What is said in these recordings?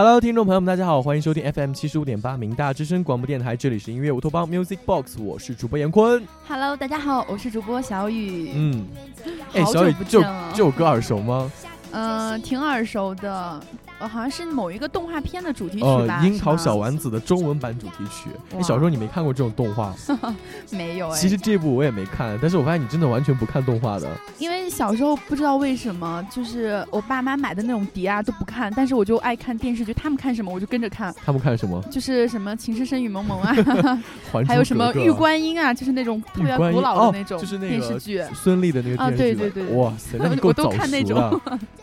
Hello，听众朋友们，大家好，欢迎收听 FM 七十五点八明大之声广播电台，这里是音乐乌托邦 Music Box，我是主播严坤。Hello，大家好，我是主播小雨。嗯，哎，小雨这这首歌耳熟吗？嗯、挺耳熟的，呃，好像是某一个动画片的主题曲呃吧？，樱桃小丸子的中文版主题曲。你，小时候你没看过这种动画？没有哎，其实这部我也没看，但是我发现你真的完全不看动画的。因为小时候不知道为什么，就是我爸妈买的那种碟啊都不看，但是我就爱看电视剧，他们看什么我就跟着看，他们看什么？就是什么《情深深雨蒙蒙》啊，还有什么《玉观音》啊，就是那种特别古老哦的那种就是那个电视剧。孙俪的那个啊电视剧啊。对对对对哇塞，那你 够我都早看那熟了。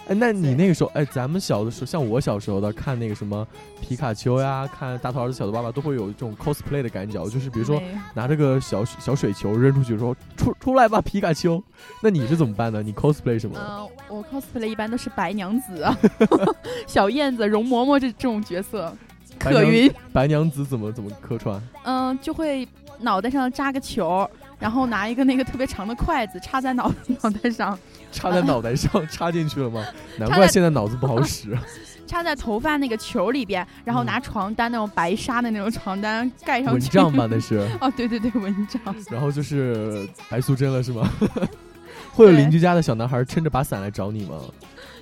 哎，那你那个时候，哎，咱们小的时候，像我小时候的看那个什么皮卡丘呀，看大头儿子小头爸爸，都会有这种 cosplay 的感觉，就是比如说拿着个小小水球扔出去说出出来吧皮卡丘。那你是怎么办呢？你 cosplay 什么？嗯、我 cosplay 一般都是白娘子啊、小燕子、容嬷嬷这这种角色。可云，白娘子怎么怎么客串？嗯、就会脑袋上扎个球，然后拿一个那个特别长的筷子插在脑 脑袋上，插在脑袋上插进去了吗？难怪现在脑子不好使。插在头发那个球里边，然后嗯拿床单那种白纱的那种床单盖上去。蚊帐吧那是，哦，对对对，蚊帐。然后就是白素贞了是吗？会有邻居家的小男孩撑着把伞来找你吗？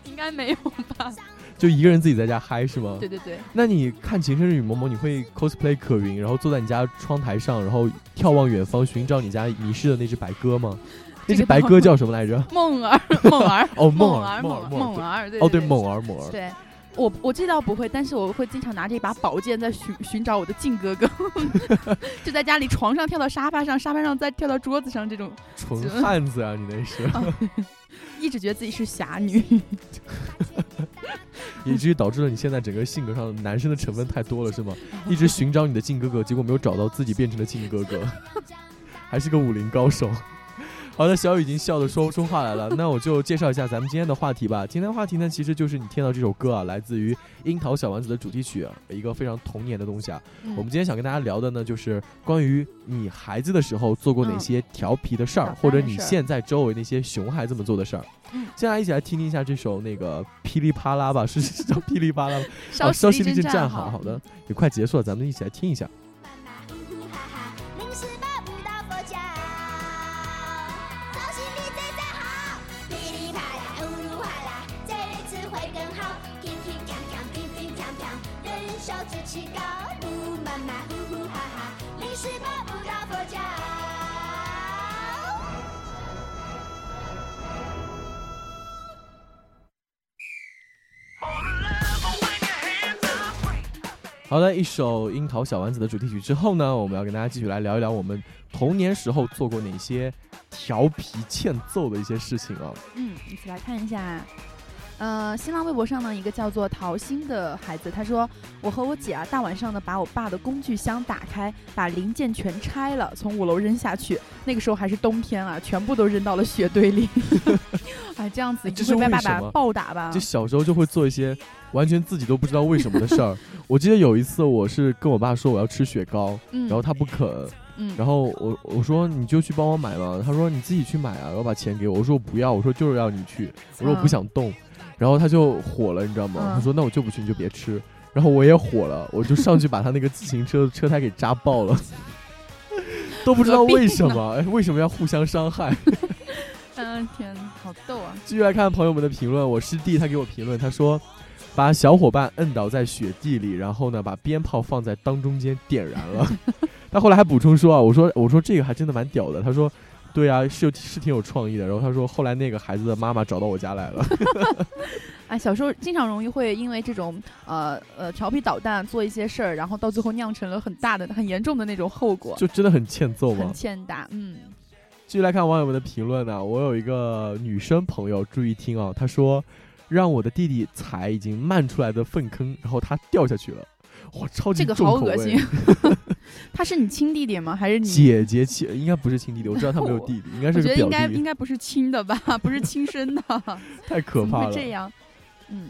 应该没有吧？就一个人自己在家嗨是吗？对对对，那你看《情深深雨蒙蒙》，你会 cosplay 可云，然后坐在你家窗台上，然后眺望远方，寻找你家迷失的那只白鸽吗？那只白鸽叫什么来着？梦儿，梦儿，哦，梦儿，梦儿，梦儿，对哦，对梦儿，梦儿。对。我我这倒不会，但是我会经常拿着一把宝剑在寻寻找我的靖哥哥，就在家里床上跳到沙发上，沙发上再跳到桌子上，这种纯汉子啊，你那是，一直觉得自己是侠女。以至于导致了你现在整个性格上男生的成分太多了，是吗？一直 寻找你的靖哥哥，结果没有找到自己变成了靖哥哥，还是个武林高手。好的，小雨已经笑得说不出话来了，那我就介绍一下咱们今天的话题吧。今天的话题呢，其实就是你听到这首歌啊，来自于《樱桃小丸子》的主题曲、啊，一个非常童年的东西啊。嗯我们今天想跟大家聊的呢，就是关于你孩子的时候做过哪些调皮的事儿，或者你现在周围那些熊孩子们做的事儿。接下来一起来听听一下这首那个噼里啪啦吧，是是叫噼里啪啦吗？稍息立正站好，好的，也快结束了，咱们一起来听一下。好的，一首樱桃小丸子的主题曲之后呢，我们要跟大家继续来聊一聊我们童年时候做过哪些调皮欠揍的一些事情啊。嗯，一起来看一下。呃，新浪微博上呢，一个叫做桃心的孩子，他说：“我和我姐啊，大晚上的把我爸的工具箱打开，把零件全拆了，从五楼扔下去。那个时候还是冬天啊，全部都扔到了雪堆里。哎，这样子你这是会被爸爸暴打吧就？小时候就会做一些完全自己都不知道为什么的事儿。我记得有一次，我是跟我爸说我要吃雪糕，嗯，然后他不肯，嗯，然后我我说你就去帮我买嘛，他说你自己去买啊，然后把钱给我，我说我不要，我说就是要你去，我说我不嗯想动，然后他就火了，你知道吗？嗯他说那我就不去，你就别吃。然后我也火了，我就上去把他那个自行车的车胎给扎爆了，都不知道为什么，哎，为什么要互相伤害？嗯，天，好逗啊！继续来看朋友们的评论，我师弟他给我评论，他说把小伙伴摁倒在雪地里，然后呢把鞭炮放在当中间点燃了。他后来还补充说啊，我说我说这个还真的蛮屌的。他说对啊，是有是挺有创意的。然后他说后来那个孩子的妈妈找到我家来了，哎，小时候经常容易会因为这种呃呃调皮捣蛋做一些事儿，然后到最后酿成了很大的、很严重的那种后果，就真的很欠揍嘛很。欠打。嗯，继续来看网友们的评论呢、我有一个女生朋友，注意听啊，她说让我的弟弟踩已经漫出来的粪坑，然后他掉下去了。哇，超级这个好恶心。他是你亲弟弟吗？还是你？姐姐亲应该不是亲弟弟，我知道他没有弟弟，应该是我觉得应该应，该不是亲的吧，不是亲生的，太可怕了。会这样？嗯，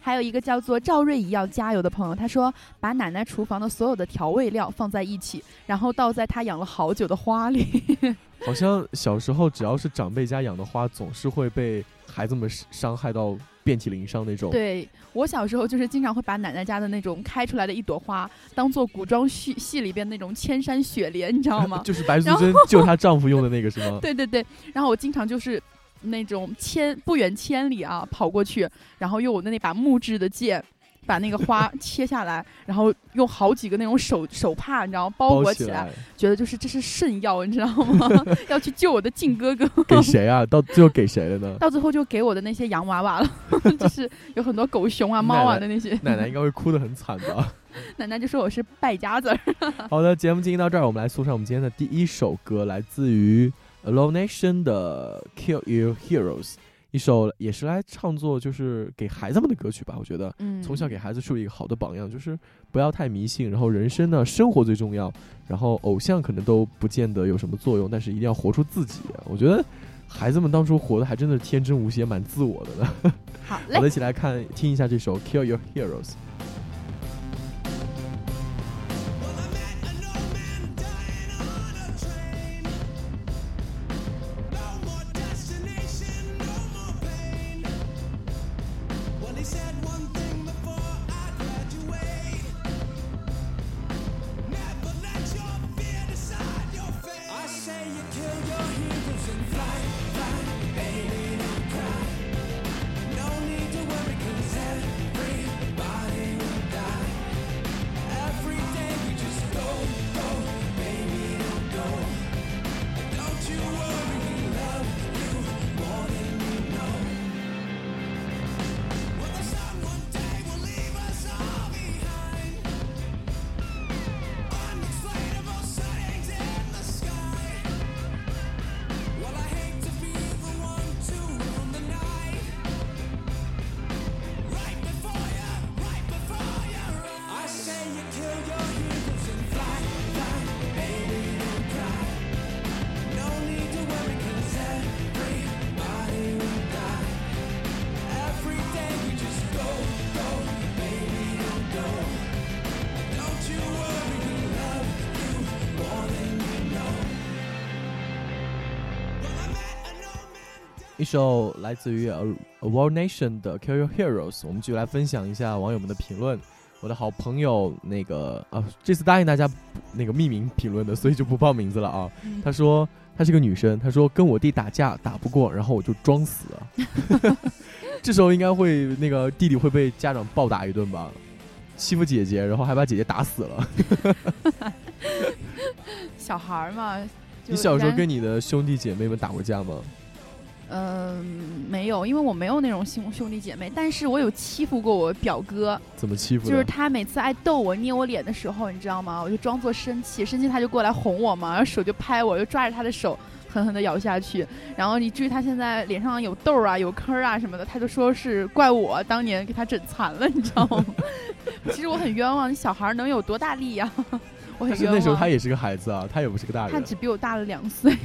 还有一个叫做赵瑞怡要加油的朋友，他说把奶奶厨房的所有的调味料放在一起，然后倒在他养了好久的花里。好像小时候只要是长辈家养的花，总是会被孩子们伤害到遍体鳞伤那种。对我小时候就是经常会把奶奶家的那种开出来的一朵花，当做古装戏戏里边那种千山雪莲，你知道吗？就是白素贞救她丈夫用的那个是吗？对对对，然后我经常就是那种千不远千里啊跑过去，然后用我的那把木质的剑。把那个花 切下来，然后用好几个那种手手帕，你知道吗？包裹起来，觉得就是这是圣药，你知道吗？要去救我的靖哥哥。给谁啊？到最后给谁了呢？到最后就给我的那些洋娃娃了，就是有很多狗熊啊、猫啊的那些。奶奶应该会哭得很惨吧？奶奶就说我是败家子儿。好的，节目进行到这儿，我们来送上我们今天的第一首歌，来自于 Alone Nation 的《Kill Your Heroes》。一首也是来唱作就是给孩子们的歌曲吧，我觉得，嗯，从小给孩子树立一个好的榜样，就是不要太迷信，然后人生呢，生活最重要，然后偶像可能都不见得有什么作用，但是一定要活出自己。我觉得孩子们当初活的还真的是天真无邪，蛮自我的呢。好嘞，我们，一起来看听一下这首《Kill Your Heroes》。一首来自于 A World Nation 的 Kill Your Heroes，我们继续来分享一下网友们的评论。我的好朋友那个啊，这次答应大家那个匿名评论的，所以就不报名字了啊。他说她是个女生，她说跟我弟打架打不过，然后我就装死了。这时候应该会那个弟弟会被家长暴打一顿吧？欺负姐姐，然后还把姐姐打死了。小孩嘛，你小时候跟你的兄弟姐妹们打过架吗？嗯，没有，因为我没有那种兄兄弟姐妹，但是我有欺负过我表哥。怎么欺负？就是他每次爱逗我、捏我脸的时候，你知道吗？我就装作生气，生气他就过来哄我嘛，然后手就拍我，就抓着他的手狠狠的咬下去，然后以至于他现在脸上有痘啊、有坑啊什么的，他就说是怪我当年给他整残了，你知道吗？其实我很冤枉，你小孩能有多大力呀？我很冤枉。那时候他也是个孩子啊，他也不是个大人。他只比我大了两岁，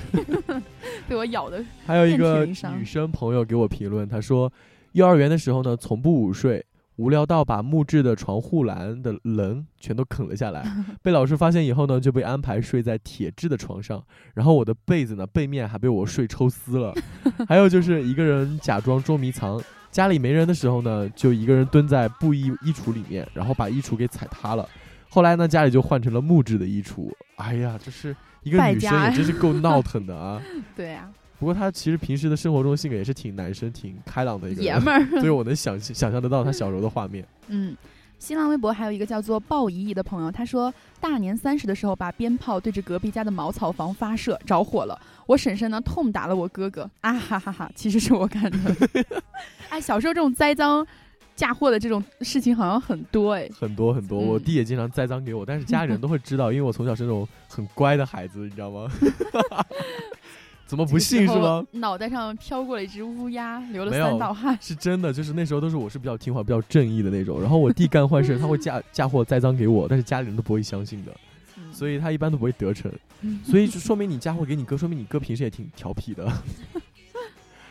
被我咬的。还有一个女生朋友给我评论，她说，幼儿园的时候呢，从不午睡，无聊到把木质的床护栏的棱全都啃了下来。被老师发现以后呢，就被安排睡在铁质的床上，然后我的被子呢背面还被我睡抽丝了。还有就是一个人假装捉迷藏，家里没人的时候呢，就一个人蹲在布衣衣橱里面，然后把衣橱给踩塌了。后来呢，家里就换成了木质的衣橱。哎呀，这是一个女生，也真是够 闹腾的啊！对呀。不过她其实平时的生活中性格也是挺男生、挺开朗的一个爷们儿，所以我能想想象得到她小时候的画面。嗯，新浪微博还有一个叫做鲍姨姨的朋友，他说大年三十的时候把鞭炮对着隔壁家的茅草房发射，着火了。我婶婶呢痛打了我哥哥，啊哈哈哈！其实是我干的。哎，小时候这种栽赃。嫁祸的这种事情好像很多哎，很多很多。我弟也经常栽赃给我，但是家里人都会知道，因为我从小是那种很乖的孩子，你知道吗？怎么不信是吗？脑袋上飘过了一只乌鸦，流了三道汗。是真的，就是那时候都是我是比较听话、比较正义的那种。然后我弟干坏事，他会嫁 嫁祸栽赃给我，但是家里人都不会相信的，所以他一般都不会得逞。所以就说明你嫁祸给你哥，说明你哥平时也挺调皮的。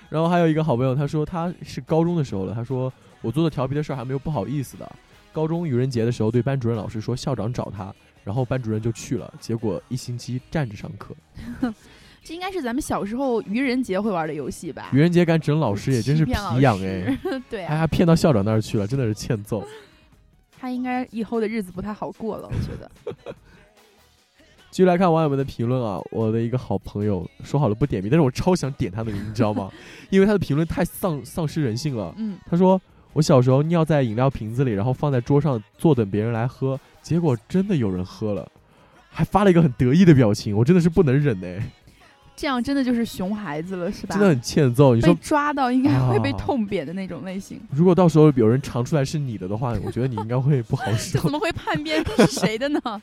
然后还有一个好朋友，他说他是高中的时候了，他说我做的调皮的事儿还没有不好意思的。高中愚人节的时候，对班主任老师说校长找他，然后班主任就去了，结果一星期站着上课。这应该是咱们小时候愚人节会玩的游戏吧？愚人节敢整老师也真是皮痒师哎，对啊，还还骗到校长那儿去了，真的是欠揍。他应该以后的日子不太好过了，我觉得。继续来看网友们的评论啊，我的一个好朋友说好了不点名，但是我超想点他的名，你知道吗？因为他的评论太丧丧失人性了。嗯，他说我小时候尿在饮料瓶子里，然后放在桌上坐等别人来喝，结果真的有人喝了，还发了一个很得意的表情，我真的是不能忍哎，这样真的就是熊孩子了，是吧？真的很欠揍。你被说抓到应该会被啊痛扁的那种类型。如果到时候有人尝出来是你的的话，我觉得你应该会不好这受 怎。么会叛变是谁的呢？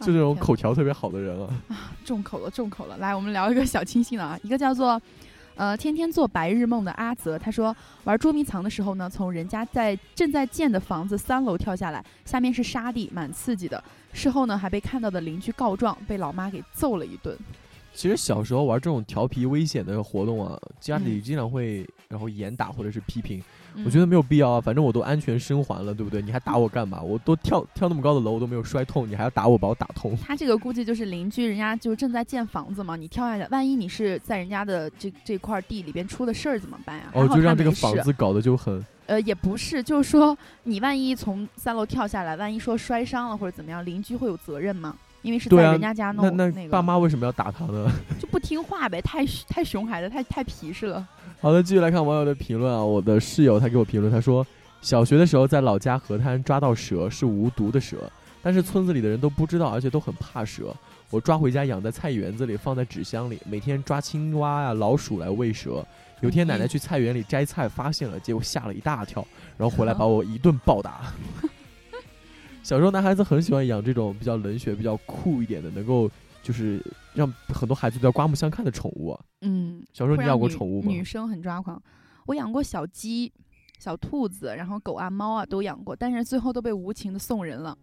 就这种口条特别好的人啊，重口了，重口了。来，我们聊一个小清新的啊，一个叫做。呃，天天做白日梦的阿泽，他说玩捉迷藏的时候呢，从人家在正在建的房子三楼跳下来，下面是沙地，蛮刺激的。事后呢，还被看到的邻居告状，被老妈给揍了一顿。其实小时候玩这种调皮危险的活动啊，家里嗯经常会然后严打或者是批评，嗯我觉得没有必要啊，反正我都安全生还了，对不对？你还打我干嘛？我都跳跳那么高的楼，我都没有摔痛，你还要打我，把我打痛。他这个估计就是邻居，人家就正在建房子嘛，你跳下来，万一你是在人家的这这块地里边出的事儿怎么办呀？哦，就让这个房子搞得就很呃，也不是，就是说你万一从三楼跳下来，万一说摔伤了或者怎么样，邻居会有责任吗？因为是在人家家弄那那个，爸妈为什么要打他呢？就不听话呗，太太熊孩子，太太皮实了。好的，继续来看网友的评论啊。我的室友他给我评论，他说小学的时候在老家河滩抓到蛇，是无毒的蛇，但是村子里的人都不知道，而且都很怕蛇。我抓回家养在菜园子里，放在纸箱里，每天抓青蛙啊、老鼠来喂蛇。有天奶奶去菜园里摘菜，发现了，结果吓了一大跳，然后回来把我一顿暴打。小时候男孩子很喜欢养这种比较冷血、比较酷一点的，能够就是让很多孩子都要刮目相看的宠物啊。嗯，小时候你养过宠物吗？女生很抓狂。我养过小鸡、小兔子，然后狗啊、猫啊都养过，但是最后都被无情的送人了。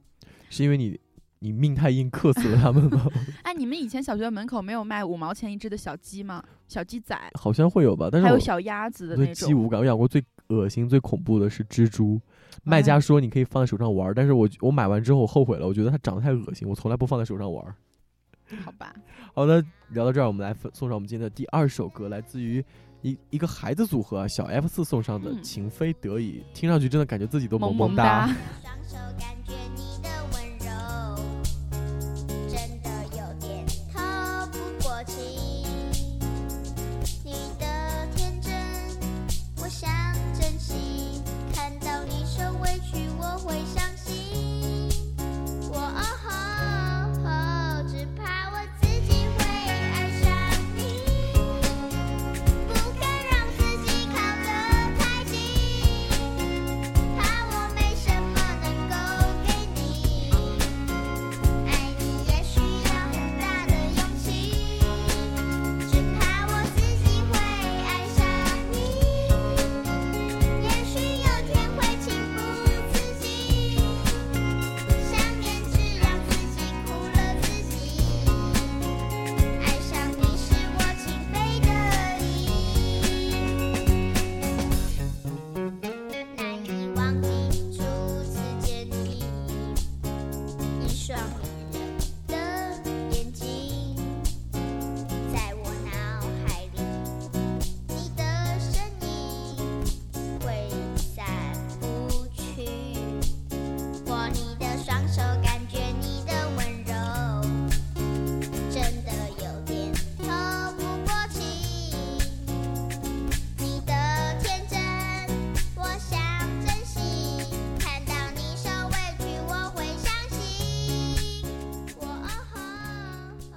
是因为你你命太硬，克死了他们吗？哎，你们以前小学门口没有卖五毛钱一只的小鸡吗？小鸡仔，好像会有吧，但是还有小鸭子的对那种。鸡无感。我养过最恶心、最恐怖的是蜘蛛。卖哎家说你可以放在手上玩儿，但是我我买完之后我后悔了，我觉得它长得太恶心，我从来不放在手上玩儿。好吧，好的，聊到这儿，我们来分送上我们今天的第二首歌，来自于一一个孩子组合啊，小 F 四送上的《嗯情非得已》，听上去真的感觉自己都萌萌哒。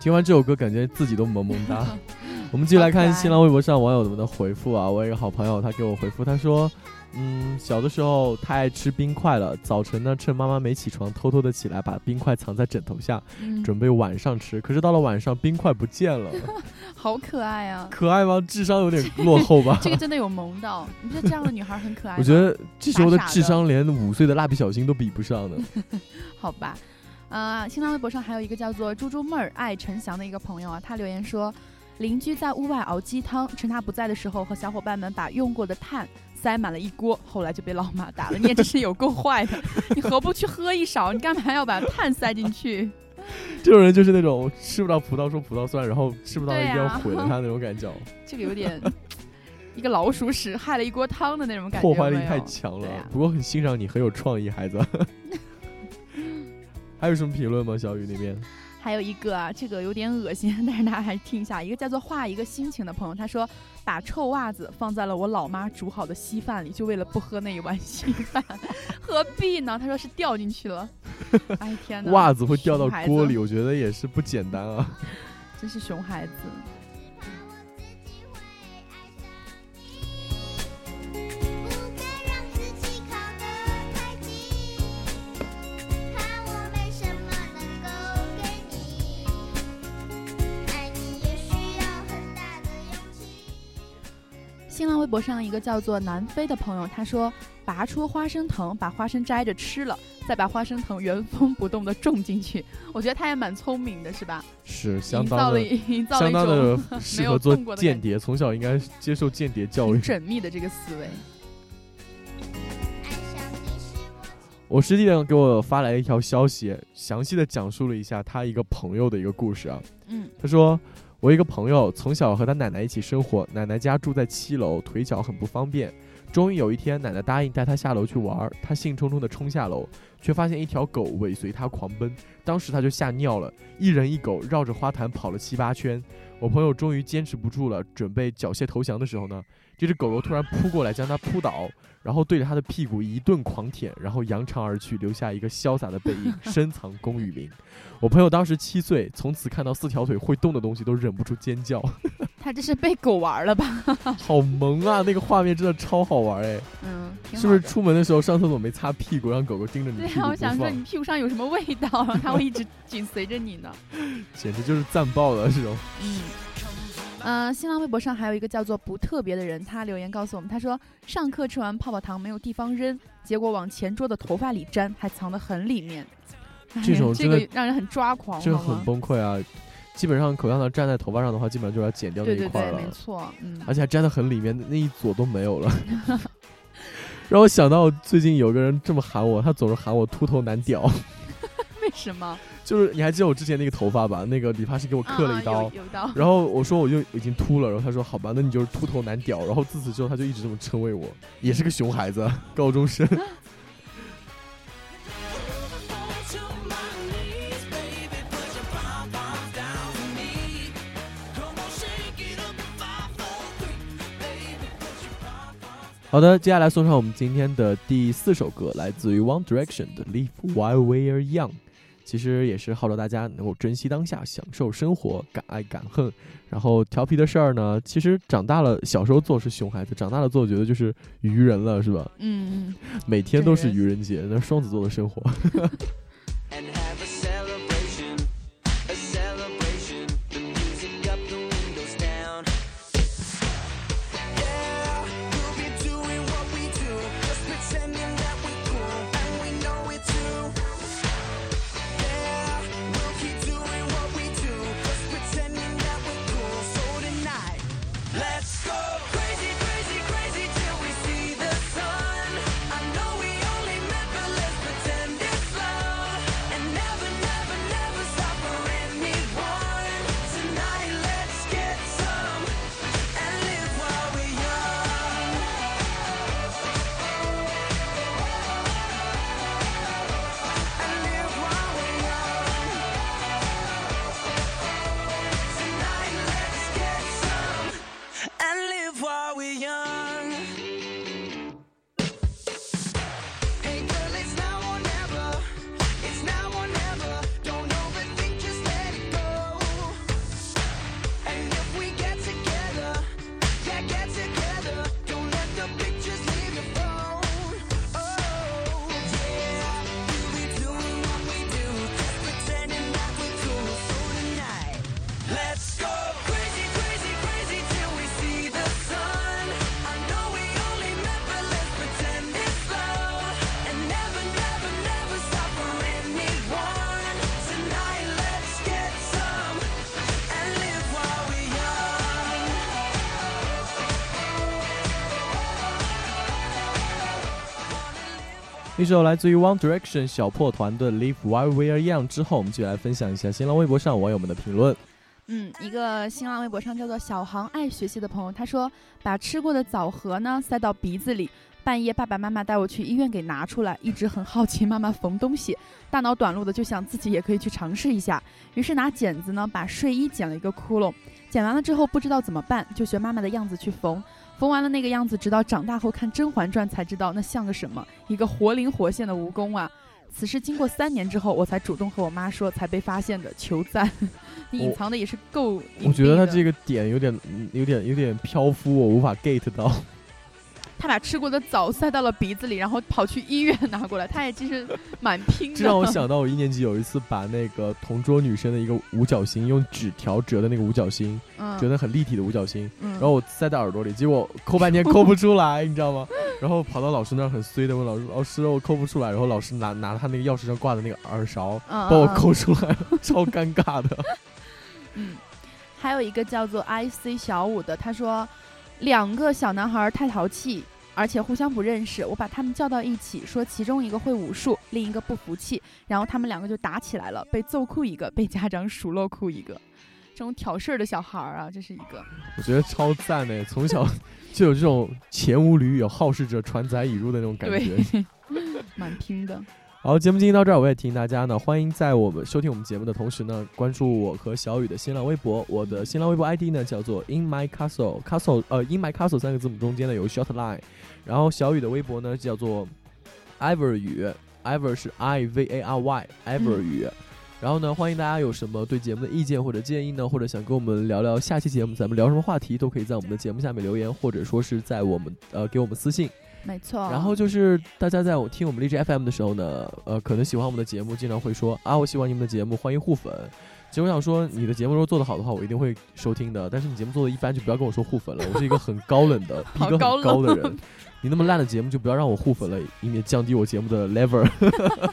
听完这首歌，感觉自己都萌萌哒。我们继续来看新浪微博上网友们的回复啊，我有一个好朋友，他给我回复，他说，嗯，小的时候太爱吃冰块了，早晨呢趁妈妈没起床，偷偷的起来把冰块藏在枕头下，嗯，准备晚上吃。可是到了晚上，冰块不见了，好可爱啊！可爱吗？智商有点落后吧？这个真的有萌到，你不觉得这样的女孩很可爱吗？我觉得这时候的智商连五岁的蜡笔小新都比不上呢。好吧，呃，新浪微博上还有一个叫做“猪猪妹儿爱陈翔”的一个朋友啊，他留言说，邻居在屋外熬鸡汤，趁他不在的时候，和小伙伴们把用过的炭塞满了一锅，后来就被老妈打了。你也真是有够坏的，你何不去喝一勺？你干嘛要把炭塞进去？这种人就是那种吃不到葡萄说葡萄酸，然后吃不到一定要毁了他那种感觉，这个有点一个老鼠屎害了一锅汤的那种感觉，破坏力太强了啊。不过很欣赏你，很有创意，孩子。还有什么评论吗？小雨那边？还有一个啊，这个有点恶心，但是大家还是听一下。一个叫做画一个心情的朋友，他说把臭袜子放在了我老妈煮好的稀饭里，就为了不喝那一碗稀饭，何必呢？他说是掉进去了。哎天哪，袜子会掉到锅里，我觉得也是不简单啊。真是熊孩子。新浪微博上一个叫做南非的朋友，他说拔出花生藤，把花生摘着吃了，再把花生藤原封不动的种进去。我觉得他也蛮聪明的，是吧？是相当的，营造了相当的 适合做间谍，从小应该接受间谍教育很。缜密的这个思维。我我师弟呢给我发来一条消息，详细的讲述了一下他一个朋友的一个故事啊。嗯他说，我一个朋友从小和他奶奶一起生活，奶奶家住在七楼，腿脚很不方便。终于有一天，奶奶答应带他下楼去玩，他兴冲冲地冲下楼，却发现一条狗尾随他狂奔。当时他就吓尿了，一人一狗绕着花坛跑了七八圈。我朋友终于坚持不住了，准备缴械投降的时候呢，这只狗狗突然扑过来将他扑倒，然后对着他的屁股一顿狂舔，然后扬长而去，留下一个潇洒的背影，深藏功与名。我朋友当时七岁，从此看到四条腿会动的东西都忍不住尖叫，他这是被狗玩了吧？好萌啊！那个画面真的超好玩哎，嗯，是不是？出门的时候上厕所没擦屁股，让狗狗盯着你对我想说你，屁股上有什么味道，然后它会一直 紧随着你呢。简直就是赞爆了这种。嗯。呃，新浪微博上还有一个叫做不特别的人，他留言告诉我们，他说上课吃完泡泡糖没有地方扔，结果往前桌的头发里粘，还藏得很里面。哎这这种真的个让人很抓狂，这很？崩溃啊！基本上口香糖粘在头发上的话，基本上就要剪掉那对对对，一块了，没错，嗯，而且还粘的很里面，那一撮都没有了。让我想到最近有个人这么喊我，他总是喊我秃头难屌。为什么？就是你还记得我之前那个头发吧？那个理发师给我刻了一啊刀，有有一刀。然后我说我就已经秃了，然后他说好吧，那你就是秃头难屌。然后自此之后他就一直这么称谓我，也是个熊孩子，高中生。好的，接下来送上我们今天的第四首歌，来自于 One Direction 的《Live While We're Young》。其实也是号召大家能够珍惜当下，享受生活，敢爱敢恨。然后调皮的事儿呢，其实长大了，小时候做是熊孩子，长大了做觉得就是愚人了，是吧？嗯，每天都是愚人节，那双子座的生活。一首来自于 One Direction 小破团的《Live While We Are Young》之后，我们就来分享一下新浪微博上网友们的评论。嗯，一个新浪微博上叫做小航爱学习的朋友，他说把吃过的枣核呢塞到鼻子里，半夜爸爸妈妈带我去医院给拿出来，一直很好奇妈妈缝东西，大脑短路的就想自己也可以去尝试一下，于是拿剪子呢把睡衣剪了一个窟窿，剪完了之后不知道怎么办，就学妈妈的样子去缝。缝完了那个样子，直到长大后看《甄嬛传》才知道那像个什么，一个活灵活现的蜈蚣啊！此事经过三年之后，我才主动和我妈说，才被发现的，求赞！你隐藏的也是够，我觉得他这个，点有点、嗯有点、有点飘忽，我无法 get 到。他把吃过的枣塞到了鼻子里，然后跑去医院拿过来，他也其实蛮拼的。这让我想到我一年级有一次把那个同桌女生的一个五角星用纸条折的那个五角星，嗯，折的很立体的五角星，嗯，然后我塞在耳朵里，结果抠半天抠不出来，你知道吗？然后跑到老师那儿很衰的问老师：“老师，我抠不出来。”然后老师拿拿他那个钥匙上挂的那个耳勺嗯帮我嗯抠出来了，超尴尬的。嗯，还有一个叫做 IC 小五的，他说两个小男孩太淘气，而且互相不认识，我把他们叫到一起，说其中一个会武术，另一个不服气，然后他们两个就打起来了，被揍哭一个，被家长数落哭一个。这种挑事儿的小孩儿啊，这是一个。我觉得超赞的，从小 就有这种前无驴有好事者传载已入的那种感觉。对，蛮拼的。好，节目进行到这儿，我也提醒大家呢，欢迎在我们收听我们节目的同时呢，关注我和小雨的新浪微博。我的新浪微博 ID 呢叫做 In My Castle，Castle 呃 In My Castle 三个字母中间呢有 short line，然后小雨的微博呢叫做 Ever 雨，Ever 是 I V A R Y，Ever 嗯雨。然后呢，欢迎大家有什么对节目的意见或者建议呢，或者想跟我们聊聊下期节目咱们聊什么话题，都可以在我们的节目下面留言，或者说是在我们呃给我们私信。没错。然后就是大家在我听我们荔枝 FM 的时候呢，呃，可能喜欢我们的节目，经常会说啊，我喜欢你们的节目，欢迎互粉。其实我想说，你的节目如果做得好的话，我一定会收听的。但是你节目做的一般，就不要跟我说互粉了。我是一个很高冷的、逼格很高的人。你那么烂的节目，就不要让我互粉了，以免降低我节目的 level。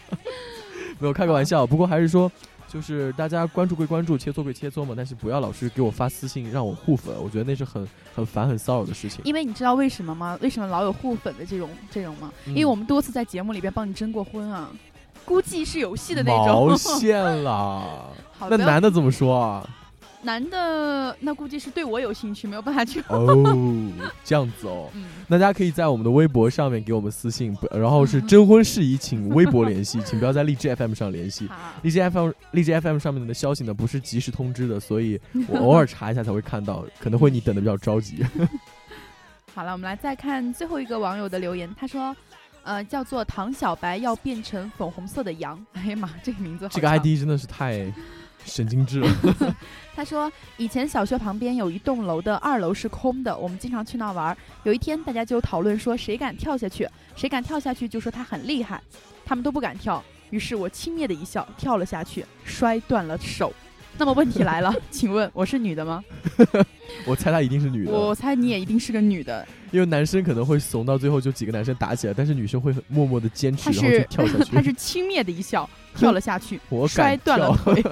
没有开个玩笑，不过还是说，就是大家关注归关注，切磋归切磋嘛，但是不要老是给我发私信让我互粉，我觉得那是很很烦、很骚扰的事情。因为你知道为什么吗？为什么老有互粉的这种这种吗？嗯因为我们多次在节目里边帮你征过婚啊，估计是有戏的那种毛种。线啦！那男的怎么说啊？男的那估计是对我有兴趣，没有办法去。哦，这样子哦。嗯，那大家可以在我们的微博上面给我们私信，不然后是征婚事宜，请微博联系，请不要在荔枝 FM 上联系。好，荔枝 FM 荔枝 FM 上面的消息呢，不是及时通知的，所以我 偶尔查一下才会看到，可能会你等的比较着急。好了，我们来再看最后一个网友的留言，他说。呃，叫做唐小白要变成粉红色的羊。哎呀妈，这个名字好这个 ID 真的是太神经质。他说，以前小学旁边有一栋楼的二楼是空的，我们经常去那玩。有一天，大家就讨论说，谁敢跳下去，谁敢跳下去就说他很厉害，他们都不敢跳。于是我轻蔑的一笑，跳了下去，摔断了手。那么问题来了，请问我是女的吗？我猜她一定是女的，我猜你也一定是个女的。因为男生可能会怂到最后就几个男生打起来，但是女生会很默默的坚持，然后就跳下去。她是轻蔑的一笑，跳了下去，我敢摔断了腿，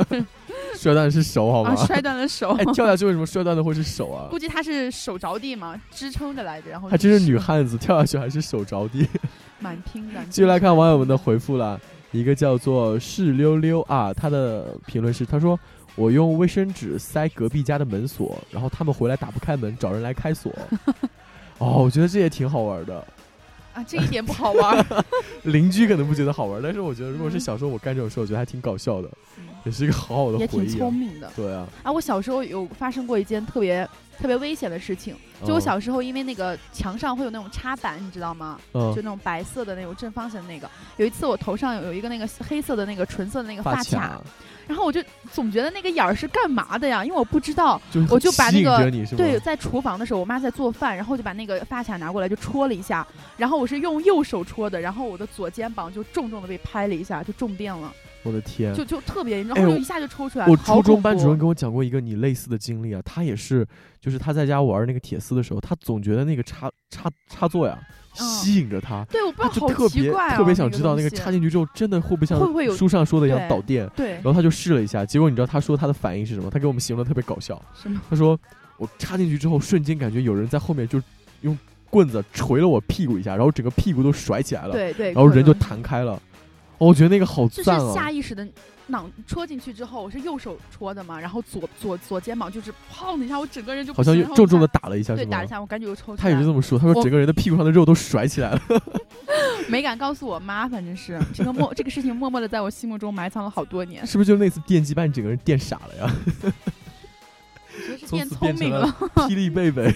摔断的是手好吗？啊，摔断了手。哎，跳下去为什么摔断的会是手啊？估计她是手着地嘛，支撑着来着，然后还真是女汉子，跳下去还是手着地。蛮拼的。继续来看网友们的回复了，一个叫做是溜溜啊，他的评论是他说我用卫生纸塞隔壁家的门锁，然后他们回来打不开门，找人来开锁。哦，我觉得这也挺好玩的。啊，这一点不好玩。邻居可能不觉得好玩，但是我觉得如果是小时候我干这种事，我觉得还挺搞笑的，也是一个好好的也挺回忆、啊。聪明的对啊，啊！我小时候有发生过一件特别特别危险的事情，就我嗯小时候因为那个墙上会有那种插板，你知道吗？嗯就那种白色的那种正方形的那个。有一次我头上有有一个那个黑色的那个纯色的那个发发卡，然后我就总觉得那个眼儿是干嘛的呀？因为我不知道。就我就把那个？对，在厨房的时候，我妈在做饭，然后就把那个发卡拿过来就戳了一下，然后我是用右手戳的，然后我的左肩膀就重重的被拍了一下，就中电了，我的天，就就特别严重，哎我然后就一下就抽出来了。我初中班主任跟我讲过一个你类似的经历啊，他也是，就是他在家玩那个铁丝的时候，他总觉得那个插插插座呀、嗯吸引着他，对，我不他知道，好就特别、奇怪、哦、特别想知道那个插进去之后真的会不会像书上说的一样导电，对然后他就试了一下，结果你知道他说他的反应是什么？他给我们形容的特别搞笑，什么？他说我插进去之后瞬间感觉有人在后面就用棍子捶了我屁股一下，然后整个屁股都甩起来了，对对，然后人就弹开了。哦我觉得那个好就是赞啊！下意识的脑戳进去之后，我是右手戳的嘛，然后左左左肩膀就是砰的一下，我整个人就好像重重的打了一下，对打了一？下，我感觉我抽出他也是这么说，他说整个人的屁股上的肉都甩起来了。没敢告诉我妈，反正是这个默这个事情默默的在我心目中埋藏了好多年，是不是就那次电击把你整个人电傻了呀？我觉得是从变此变聪明了。霹雳贝贝。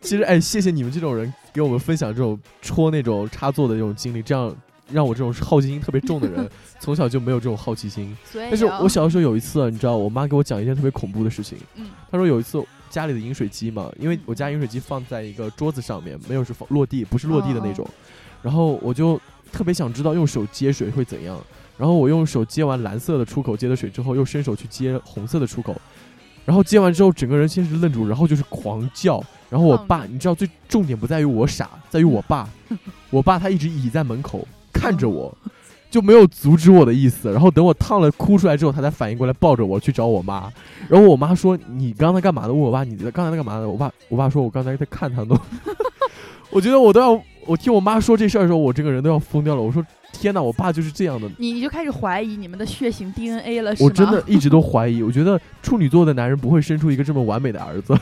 其实，哎，谢谢你们这种人给我们分享这种戳那种插座的这种经历，这样让我这种好奇心特别重的人，从小就没有这种好奇心。但是啊我小的时候有一次，你知道，我妈给我讲一件特别恐怖的事情。嗯她说有一次家里的饮水机嘛，因为我家饮水机放在一个桌子上面，没有是放落地，不是落地的那种。然后我就特别想知道用手接水会怎样。然后我用手接完蓝色的出口接的水之后，又伸手去接红色的出口。然后接完之后，整个人先是愣住，然后就是狂叫。然后我爸，你知道最重点不在于我傻，在于我爸。我爸他一直倚在门口看着我，就没有阻止我的意思。然后等我烫了哭出来之后，他才反应过来，抱着我去找我妈。然后我妈说：“你刚才干嘛呢？”问我爸：“你刚才在干嘛呢？”我爸我爸说：“我刚才在看他呢。”我觉得我都要，我听我妈说这事儿的时候，我这个人都要疯掉了。我说：“天哪，我爸就是这样的。”你你就开始怀疑你们的血型 DNA 了，是吗？我真的一直都怀疑，我觉得处女座的男人不会生出一个这么完美的儿子，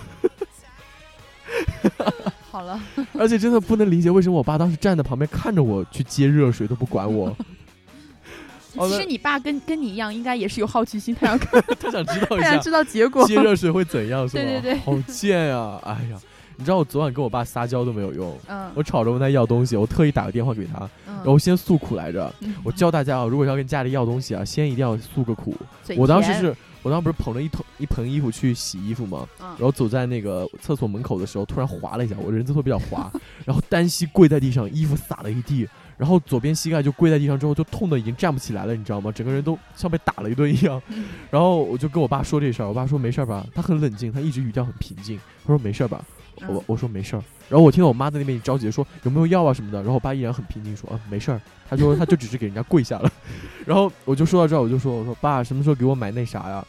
好了，而且真的不能理解为什么我爸当时站在旁边看着我去接热水都不管我，其实你爸跟跟你一样，应该也是有好奇心，他想看，他想知道一下他想知道结果。接热水会怎样，是吧？对对对好贱啊！哎呀，你知道我昨晚跟我爸撒娇都没有用，嗯我吵着问他要东西，我特意打个电话给他，嗯，然后先诉苦来着。嗯我教大家啊，如果要跟家里要东西啊，先一定要诉个苦。我当时是，我当时不是捧着一桶一盆衣服去洗衣服吗？嗯然后走在那个厕所门口的时候，突然滑了一下，我人字拖比较滑，然后单膝跪在地上，衣服洒了一地，然后左边膝盖就跪在地上之后就痛的已经站不起来了，你知道吗？整个人都像被打了一顿一样。嗯 然后我就跟我爸说这事儿，我爸说没事儿吧，他很冷静，他一直语调很平静，他说没事儿吧，我嗯我说没事儿。然后我听到我妈在那边着急地说有没有药啊什么的，然后我爸依然很平静说啊没事儿，他说他就只是给人家跪下了。然后我就说到这儿，我就说我说爸什么时候给我买那啥呀？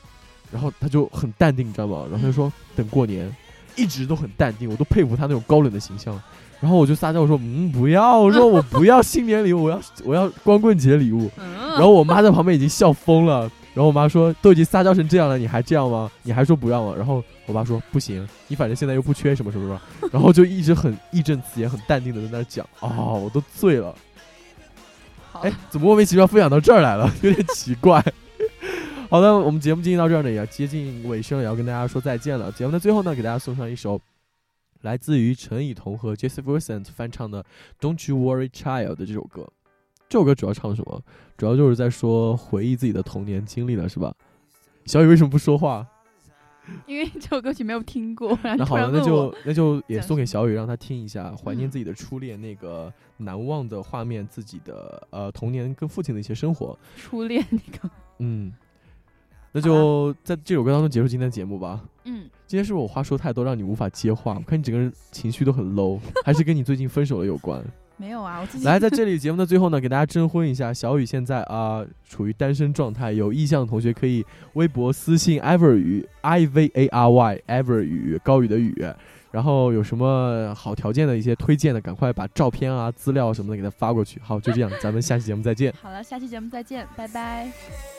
然后他就很淡定，你知道吗？然后他就说等过年，一直都很淡定，我都佩服他那种高冷的形象。然后我就撒娇我说嗯不要，我说 我不要新年礼物，我要我要光棍节礼物。嗯，然后我妈在旁边已经笑疯了。然后我妈说：“都已经撒娇成这样了，你还这样吗？你还说不要吗？”然后我爸说：“不行，你反正现在又不缺什么什么什么。”然后就一直很义正辞严、很淡定的在那儿讲。哦，我都醉了。好哎，怎么莫名其妙分享到这儿来了？有点奇怪。好的，我们节目进行到这儿呢，也要接近尾声，也要跟大家说再见了。节目的最后呢，给大家送上一首来自于陈以桐和 Jesse Vincent 翻唱的《Don't You Worry Child》的这首歌。这首歌主要唱什么？主要就是在说回忆自己的童年经历了，是吧？小雨为什么不说话？因为这首歌曲没有听过，那好了，那就那就也送给小雨，让他听一下，怀念嗯自己的初恋，那个难忘的画面，自己的呃童年跟父亲的一些生活。初恋那个，嗯，那就在这首歌当中结束今天的节目吧。嗯，今天是不是我话说太多，让你无法接话？我看你整个人情绪都很 low，还是跟你最近分手了有关？没有啊，我自己来，在这里节目的最后呢，给大家征婚一下，小雨现在啊、处于单身状态，有意向的同学可以微博私信 ever 雨 i v a r y ever 雨高宇的雨，然后有什么好条件的一些推荐的，赶快把照片啊、资料什么的给他发过去。好，就这样，咱们下期节目再见。好了，下期节目再见，拜拜。